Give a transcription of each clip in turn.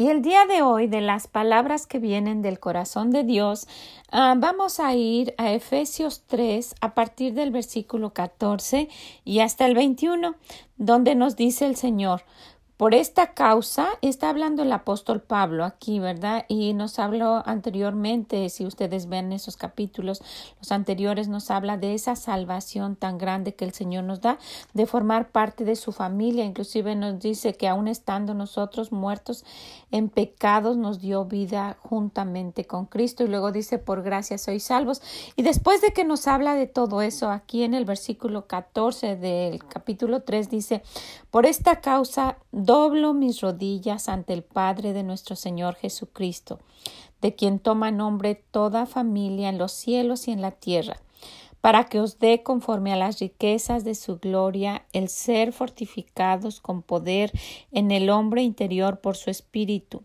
Y el día de hoy, de las palabras que vienen del corazón de Dios, uh, vamos a ir a Efesios 3 a partir del versículo 14 y hasta el 21, donde nos dice el Señor, por esta causa está hablando el apóstol Pablo aquí, ¿verdad? Y nos habló anteriormente, si ustedes ven esos capítulos, los anteriores nos habla de esa salvación tan grande que el Señor nos da, de formar parte de su familia. Inclusive nos dice que aún estando nosotros muertos en pecados, nos dio vida juntamente con Cristo. Y luego dice, por gracia sois salvos. Y después de que nos habla de todo eso, aquí en el versículo 14 del capítulo 3 dice, por esta causa, doblo mis rodillas ante el Padre de nuestro Señor Jesucristo, de quien toma nombre toda familia en los cielos y en la tierra, para que os dé conforme a las riquezas de su gloria el ser fortificados con poder en el hombre interior por su espíritu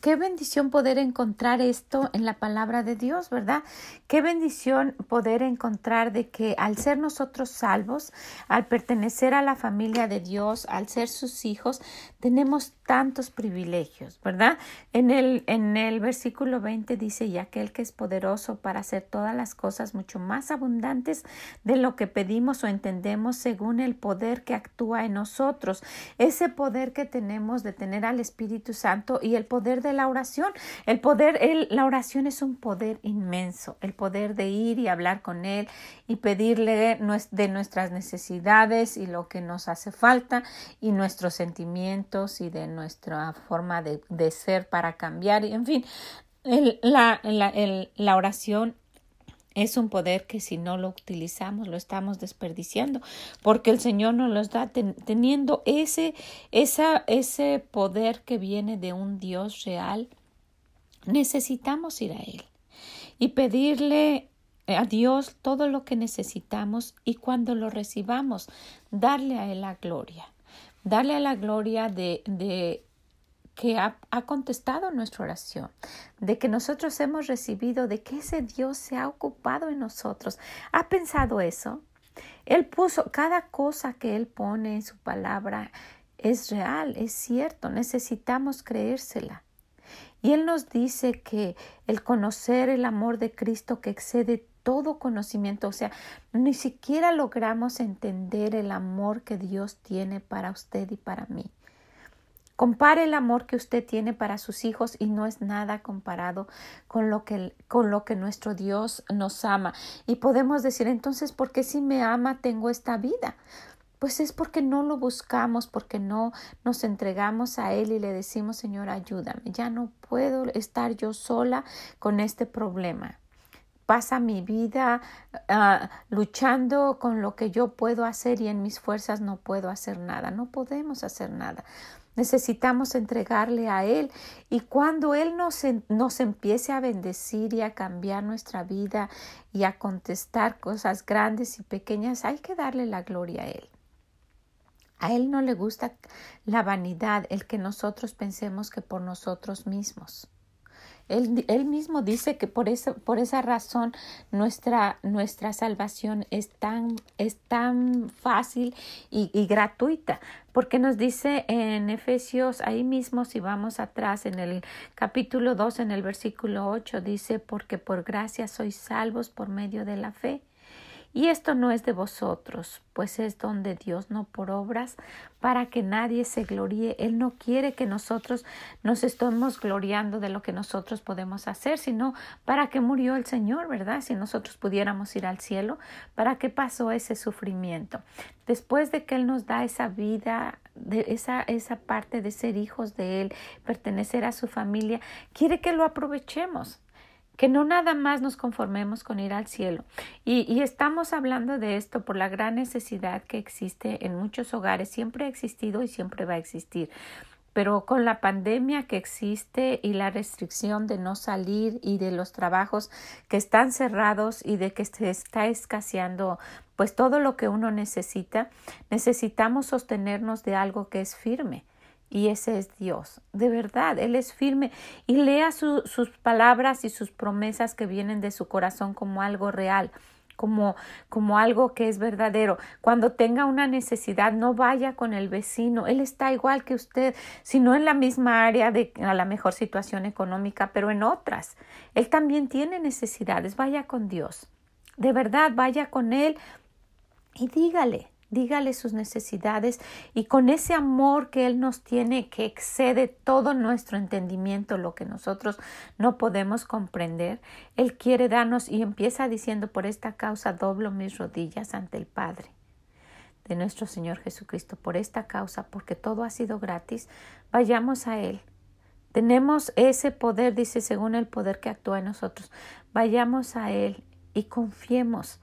Qué bendición poder encontrar esto en la palabra de Dios, ¿verdad? Qué bendición poder encontrar de que al ser nosotros salvos, al pertenecer a la familia de Dios, al ser sus hijos, tenemos tantos privilegios, ¿verdad? En el, en el versículo 20 dice, y aquel que es poderoso para hacer todas las cosas mucho más abundantes de lo que pedimos o entendemos según el poder que actúa en nosotros, ese poder que tenemos de tener al Espíritu Santo y el poder de la oración. El poder, el, la oración es un poder inmenso, el poder de ir y hablar con Él y pedirle de nuestras necesidades y lo que nos hace falta y nuestros sentimientos y de nuestra forma de, de ser para cambiar. Y en fin, el, la, la, el, la oración es un poder que si no lo utilizamos lo estamos desperdiciando porque el Señor nos los da teniendo ese, esa, ese poder que viene de un Dios real. Necesitamos ir a Él y pedirle a Dios todo lo que necesitamos y cuando lo recibamos, darle a Él la gloria. Darle a la gloria de, de que ha, contestado nuestra oración, de que nosotros hemos recibido, de que ese Dios se ha ocupado en nosotros. ¿Ha pensado eso? Él puso cada cosa que Él pone en su palabra es real, es cierto, necesitamos creérsela. Y Él nos dice que el conocer el amor de Cristo que excede todo conocimiento, o sea, ni siquiera logramos entender el amor que Dios tiene para usted y para mí. Compare el amor que usted tiene para sus hijos y no es nada comparado con lo que, con lo que nuestro Dios nos ama. Y podemos decir entonces, ¿por qué si me ama tengo esta vida? Pues es porque no lo buscamos, porque no nos entregamos a Él y le decimos, Señor, ayúdame. Ya no puedo estar yo sola con este problema pasa mi vida uh, luchando con lo que yo puedo hacer y en mis fuerzas no puedo hacer nada. No podemos hacer nada. Necesitamos entregarle a Él y cuando Él nos, nos empiece a bendecir y a cambiar nuestra vida y a contestar cosas grandes y pequeñas, hay que darle la gloria a Él. A Él no le gusta la vanidad, el que nosotros pensemos que por nosotros mismos. Él, mismo dice que por, eso, por esa razón nuestra, nuestra salvación es tan, es tan fácil y, y, gratuita, porque nos dice en Efesios, ahí mismo si vamos atrás en el capítulo 2, en el versículo 8, dice, porque por gracia sois salvos por medio de la fe. Y esto no es de vosotros, pues es don de Dios, no por obras, para que nadie se gloríe. Él no quiere que nosotros nos estemos gloriando de lo que nosotros podemos hacer, sino para que murió el Señor, ¿verdad? Si nosotros pudiéramos ir al cielo, ¿para qué pasó ese sufrimiento? Después de que Él nos da esa vida, de esa, esa parte de ser hijos de Él, pertenecer a su familia, quiere que lo aprovechemos que no nada más nos conformemos con ir al cielo. Y, estamos hablando de esto por la gran necesidad que existe en muchos hogares, siempre ha existido y siempre va a existir. Pero con la pandemia que existe y la restricción de no salir y de los trabajos que están cerrados y de que se está escaseando pues todo lo que uno necesita, necesitamos sostenernos de algo que es firme y ese es Dios. De verdad, Él es firme y lea sus palabras y sus promesas que vienen de su corazón como algo real. Como, como algo que es verdadero. Cuando tenga una necesidad, no vaya con el vecino. Él está igual que usted, si no en la misma área de a la mejor situación económica, pero en otras. Él también tiene necesidades. Vaya con Dios. De verdad, vaya con Él y dígale, dígale sus necesidades y con ese amor que Él nos tiene que excede todo nuestro entendimiento, lo que nosotros no podemos comprender, Él quiere darnos y empieza diciendo por esta causa doblo mis rodillas ante el Padre de nuestro Señor Jesucristo, por esta causa, porque todo ha sido gratis, vayamos a Él. Tenemos ese poder, dice, según el poder que actúa en nosotros. Vayamos a Él y confiemos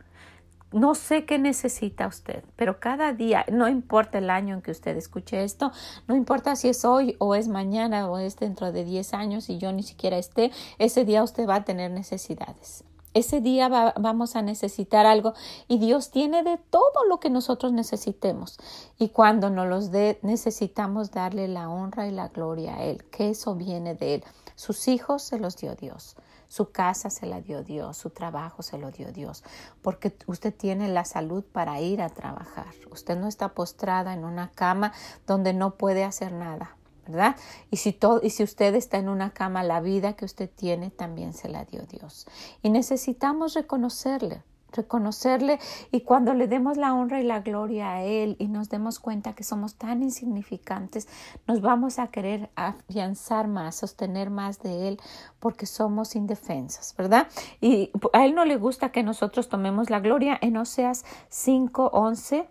no sé qué necesita usted, pero cada día, no importa el año en que usted escuche esto, no importa si es hoy o es mañana o es dentro de 10 años y yo ni siquiera esté, ese día usted va a tener necesidades. Ese día vamos a necesitar algo y Dios tiene de todo lo que nosotros necesitemos. Y cuando nos los dé, necesitamos darle la honra y la gloria a Él, que eso viene de Él. Sus hijos se los dio Dios. Su casa se la dio Dios, su trabajo se lo dio Dios, porque usted tiene la salud para ir a trabajar. Usted no está postrada en una cama donde no puede hacer nada. ¿verdad? Y si, todo, y si usted está en una cama, la vida que usted tiene también se la dio Dios. Y necesitamos reconocerle, reconocerle y cuando le demos la honra y la gloria a Él y nos demos cuenta que somos tan insignificantes, nos vamos a querer afianzar más, sostener más de Él porque somos indefensas, ¿verdad? Y a Él no le gusta que nosotros tomemos la gloria. En Oseas 5:11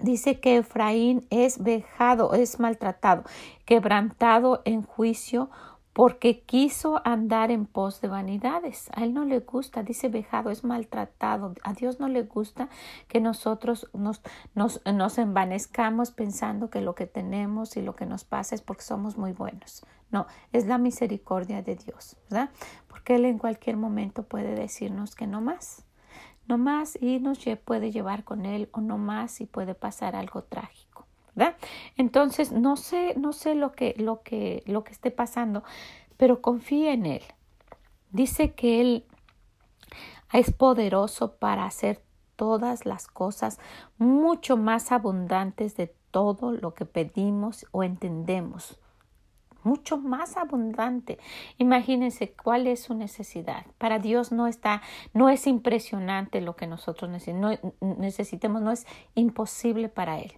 dice que Efraín es vejado, es maltratado, quebrantado en juicio porque quiso andar en pos de vanidades. A él no le gusta, dice vejado, es maltratado. A Dios no le gusta que nosotros nos, nos, nos envanezcamos pensando que lo que tenemos y lo que nos pasa es porque somos muy buenos. No, es la misericordia de Dios, ¿verdad? Porque Él en cualquier momento puede decirnos que no más. No más y nos puede llevar con Él o no más y puede pasar algo trágico. Entonces, no sé, no sé lo que, lo que, lo que esté pasando, pero confía en Él. Dice que Él es poderoso para hacer todas las cosas mucho más abundantes de todo lo que pedimos o entendemos. Mucho más abundante. Imagínense cuál es su necesidad. Para Dios no está, no es impresionante lo que nosotros necesitemos, no es imposible para Él.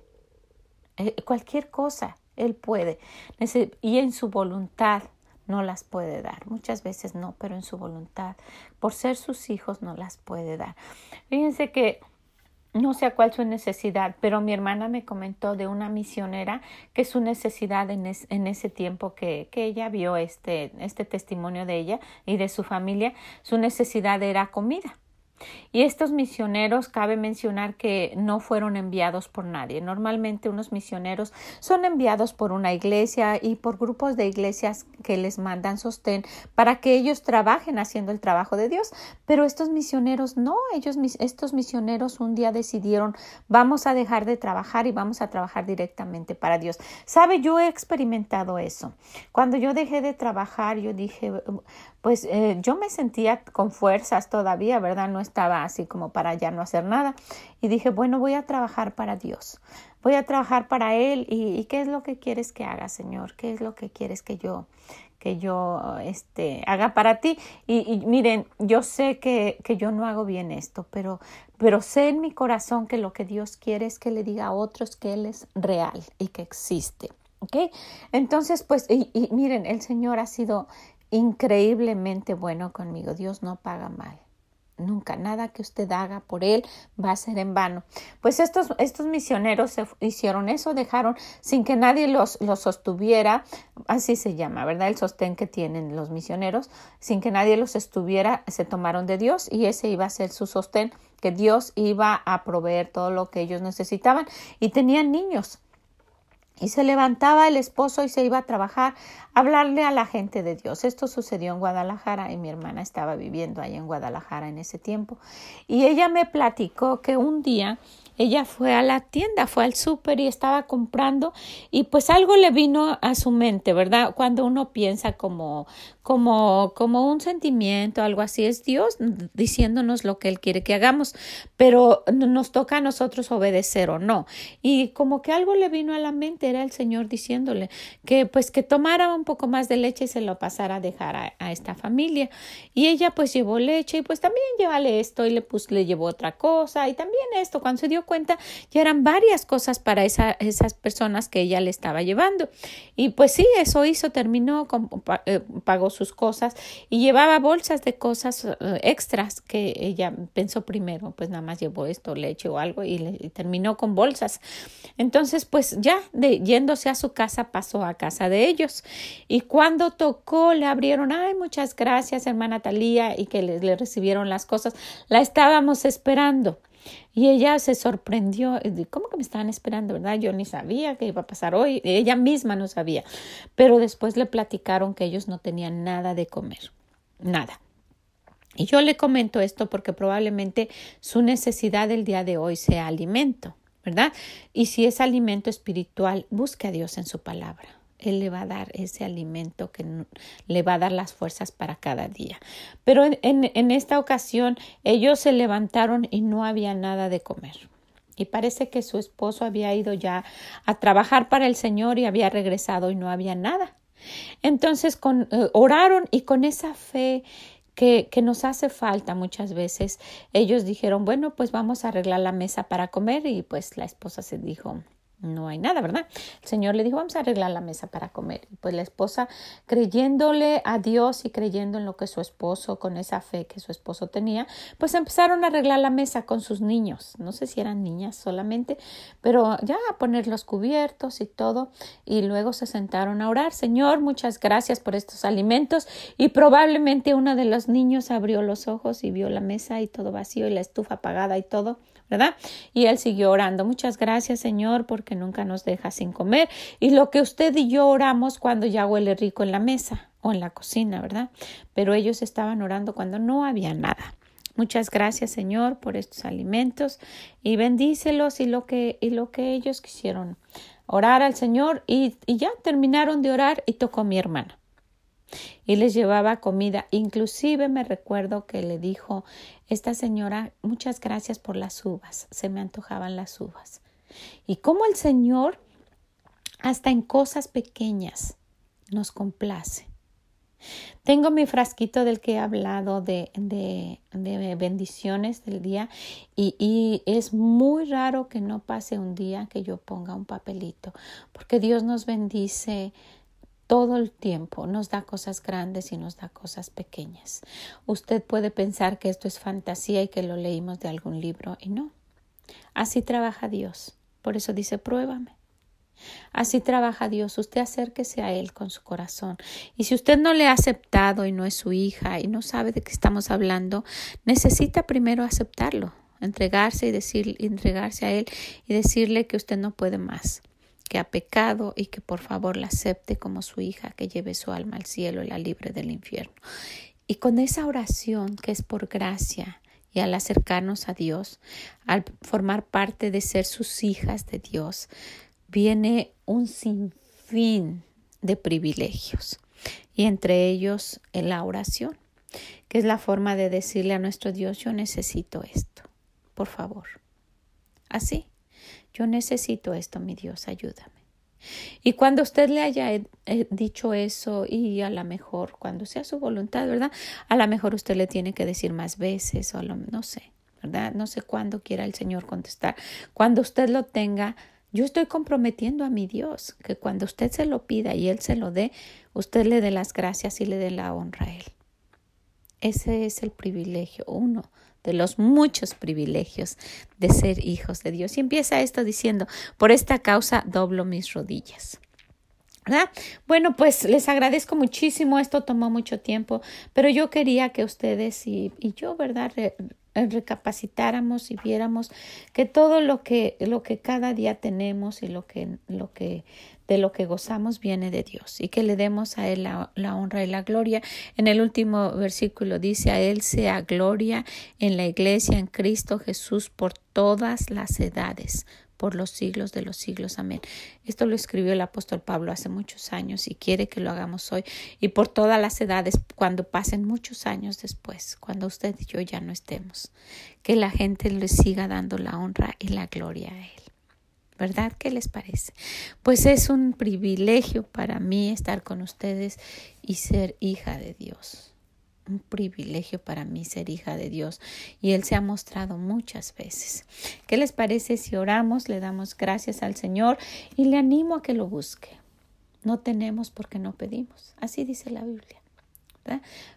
Eh, cualquier cosa Él puede. Y en su voluntad no las puede dar. Muchas veces no, pero en su voluntad, por ser sus hijos, no las puede dar. Fíjense que no sé cuál su necesidad, pero mi hermana me comentó de una misionera que su necesidad en, en ese tiempo que, que, ella vio este, este testimonio de ella y de su familia, su necesidad era comida. Y estos misioneros, cabe mencionar que no fueron enviados por nadie. Normalmente unos misioneros son enviados por una iglesia y por grupos de iglesias que les mandan sostén para que ellos trabajen haciendo el trabajo de Dios. Pero estos misioneros no, ellos, estos misioneros un día decidieron vamos a dejar de trabajar y vamos a trabajar directamente para Dios. Sabe, yo he experimentado eso. Cuando yo dejé de trabajar, yo dije, pues eh, yo me sentía con fuerzas todavía, ¿verdad? No estaba así como para ya no hacer nada. Y dije, bueno, voy a trabajar para Dios, voy a trabajar para Él. ¿Y, qué es lo que quieres que haga, Señor? ¿Qué es lo que quieres que yo que yo este, haga para ti. Y, miren, yo sé que, que, yo no hago bien esto, pero, pero sé en mi corazón que lo que Dios quiere es que le diga a otros que Él es real y que existe. ¿Ok? Entonces, pues, y miren, el Señor ha sido increíblemente bueno conmigo. Dios no paga mal. Nunca, nada que usted haga por él va a ser en vano. Pues estos, estos misioneros se hicieron eso, dejaron sin que nadie los, los sostuviera, así se llama, ¿verdad? El sostén que tienen los misioneros, sin que nadie los estuviera, se tomaron de Dios y ese iba a ser su sostén, que Dios iba a proveer todo lo que ellos necesitaban y tenían niños. Y se levantaba el esposo y se iba a trabajar, a hablarle a la gente de Dios. Esto sucedió en Guadalajara y mi hermana estaba viviendo ahí en Guadalajara en ese tiempo. Y ella me platicó que un día ella fue a la tienda, fue al súper y estaba comprando y pues algo le vino a su mente, ¿verdad? Cuando uno piensa como, como, como un sentimiento, algo así, es Dios diciéndonos lo que Él quiere que hagamos, pero nos toca a nosotros obedecer o no. Y como que algo le vino a la mente, era el Señor diciéndole que pues que tomara un poco más de leche y se lo pasara a dejar a, esta familia. Y ella pues llevó leche y pues también llévale esto y le, pues, le llevó otra cosa y también esto. Cuando se dio cuenta, ya eran varias cosas para esa, esas personas que ella le estaba llevando. Y pues sí, eso hizo, terminó, eh, pagó sus cosas y llevaba bolsas de cosas eh, extras que ella pensó primero, pues nada más llevó esto, leche o algo y, terminó con bolsas. Entonces, pues ya de, yéndose a su casa, pasó a casa de ellos. Y cuando tocó, le abrieron, ay, muchas gracias, hermana Talía, y que le recibieron las cosas. La estábamos esperando. Y ella se sorprendió, ¿cómo que me estaban esperando, verdad? Yo ni sabía que iba a pasar hoy, ella misma no sabía, pero después le platicaron que ellos no tenían nada de comer, nada. Y yo le comento esto porque probablemente su necesidad del día de hoy sea alimento, ¿verdad? Y si es alimento espiritual, busque a Dios en su palabra. Él le va a dar ese alimento que le va a dar las fuerzas para cada día. Pero en, esta ocasión ellos se levantaron y no había nada de comer. Y parece que su esposo había ido ya a trabajar para el Señor y había regresado y no había nada. Entonces con, eh, oraron y con esa fe que, nos hace falta muchas veces, ellos dijeron, bueno, pues vamos a arreglar la mesa para comer y pues la esposa se dijo, no hay nada, ¿verdad? El Señor le dijo, vamos a arreglar la mesa para comer. Pues la esposa, creyéndole a Dios y creyendo en lo que su esposo, con esa fe que su esposo tenía, pues empezaron a arreglar la mesa con sus niños. No sé si eran niñas solamente, pero ya a poner los cubiertos y todo. Y luego se sentaron a orar. Señor, muchas gracias por estos alimentos. Y probablemente uno de los niños abrió los ojos y vio la mesa y todo vacío y la estufa apagada y todo. ¿verdad? Y él siguió orando. Muchas gracias, Señor, porque nunca nos deja sin comer. Y lo que usted y yo oramos cuando ya huele rico en la mesa o en la cocina, ¿verdad? Pero ellos estaban orando cuando no había nada. Muchas gracias, Señor, por estos alimentos y bendícelos y lo que, y lo que ellos quisieron orar al Señor y, y ya terminaron de orar y tocó mi hermana y les llevaba comida. Inclusive me recuerdo que le dijo esta señora, muchas gracias por las uvas, se me antojaban las uvas. Y cómo el Señor, hasta en cosas pequeñas, nos complace. Tengo mi frasquito del que he hablado de, de, de bendiciones del día y, y, es muy raro que no pase un día que yo ponga un papelito porque Dios nos bendice todo el tiempo nos da cosas grandes y nos da cosas pequeñas. Usted puede pensar que esto es fantasía y que lo leímos de algún libro y no. Así trabaja Dios. Por eso dice, pruébame. Así trabaja Dios. Usted acérquese a Él con su corazón. Y si usted no le ha aceptado y no es su hija y no sabe de qué estamos hablando, necesita primero aceptarlo, entregarse y decir, entregarse a Él y decirle que usted no puede más, que ha pecado y que por favor la acepte como su hija, que lleve su alma al cielo y la libre del infierno. Y con esa oración que es por gracia, y al acercarnos a Dios, al formar parte de ser sus hijas de Dios, viene un sinfín de privilegios y entre ellos la oración, que es la forma de decirle a nuestro Dios, yo necesito esto, por favor. Así, yo necesito esto, mi Dios, ayúdame. Y cuando usted le haya eh, eh, dicho eso y a lo mejor cuando sea su voluntad, ¿verdad? A lo mejor usted le tiene que decir más veces o no sé, ¿verdad? No sé cuándo quiera el Señor contestar. Cuando usted lo tenga, yo estoy comprometiendo a mi Dios que cuando usted se lo pida y Él se lo dé, usted le dé las gracias y le dé la honra a Él. Ese es el privilegio, uno de los muchos privilegios de ser hijos de Dios. Y empieza esto diciendo, por esta causa doblo mis rodillas. ¿verdad? Bueno, pues les agradezco muchísimo, esto tomó mucho tiempo, pero yo quería que ustedes y, y yo, ¿verdad? Recapacitáramos y viéramos que todo lo que, lo que cada día tenemos y lo que, lo que de lo que gozamos viene de Dios y que le demos a Él la, la, honra y la gloria. En el último versículo dice, a Él sea gloria en la iglesia, en Cristo Jesús, por todas las edades, por los siglos de los siglos. Amén. Esto lo escribió el apóstol Pablo hace muchos años y quiere que lo hagamos hoy y por todas las edades cuando pasen muchos años después, cuando usted y yo ya no estemos, que la gente le siga dando la honra y la gloria a Él. ¿Verdad? ¿Qué les parece? Pues es un privilegio para mí estar con ustedes y ser hija de Dios un privilegio para mí ser hija de Dios y Él se ha mostrado muchas veces. ¿Qué les parece si oramos, le damos gracias al Señor y le animo a que lo busque? No tenemos porque no pedimos. Así dice la Biblia.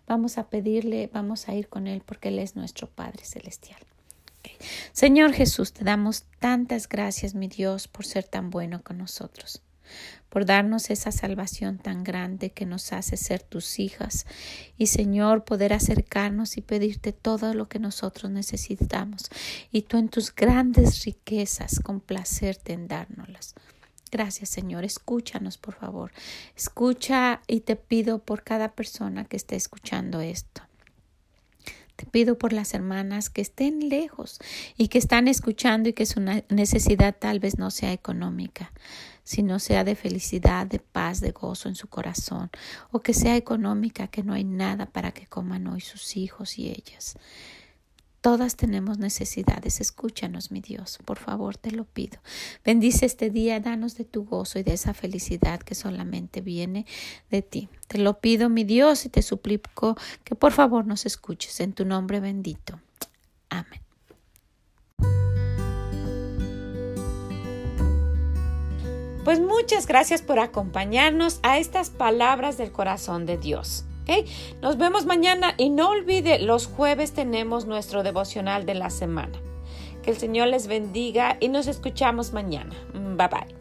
Vamos a pedirle, vamos a ir con Él porque Él es nuestro Padre Celestial. Señor Jesús, te damos tantas gracias, mi Dios, por ser tan bueno con nosotros por darnos esa salvación tan grande que nos hace ser tus hijas. Y Señor poder acercarnos y pedirte todo lo que nosotros necesitamos. Y tú en tus grandes riquezas complacerte en dárnoslas. Gracias Señor, escúchanos por favor, escucha y te pido por cada persona que esté escuchando esto. Te pido por las hermanas que estén lejos y que están escuchando y que su necesidad tal vez no sea económica sino sea de felicidad, de paz, de gozo en su corazón, o que sea económica, que no hay nada para que coman hoy sus hijos y ellas. Todas tenemos necesidades. Escúchanos, mi Dios, por favor, te lo pido. Bendice este día, danos de tu gozo y de esa felicidad que solamente viene de ti. Te lo pido, mi Dios, y te suplico que por favor nos escuches en tu nombre bendito. Amén. Pues muchas gracias por acompañarnos a estas palabras del corazón de Dios. Nos vemos mañana y no olvide, los jueves tenemos nuestro devocional de la semana. Que el Señor les bendiga y nos escuchamos mañana. Bye bye.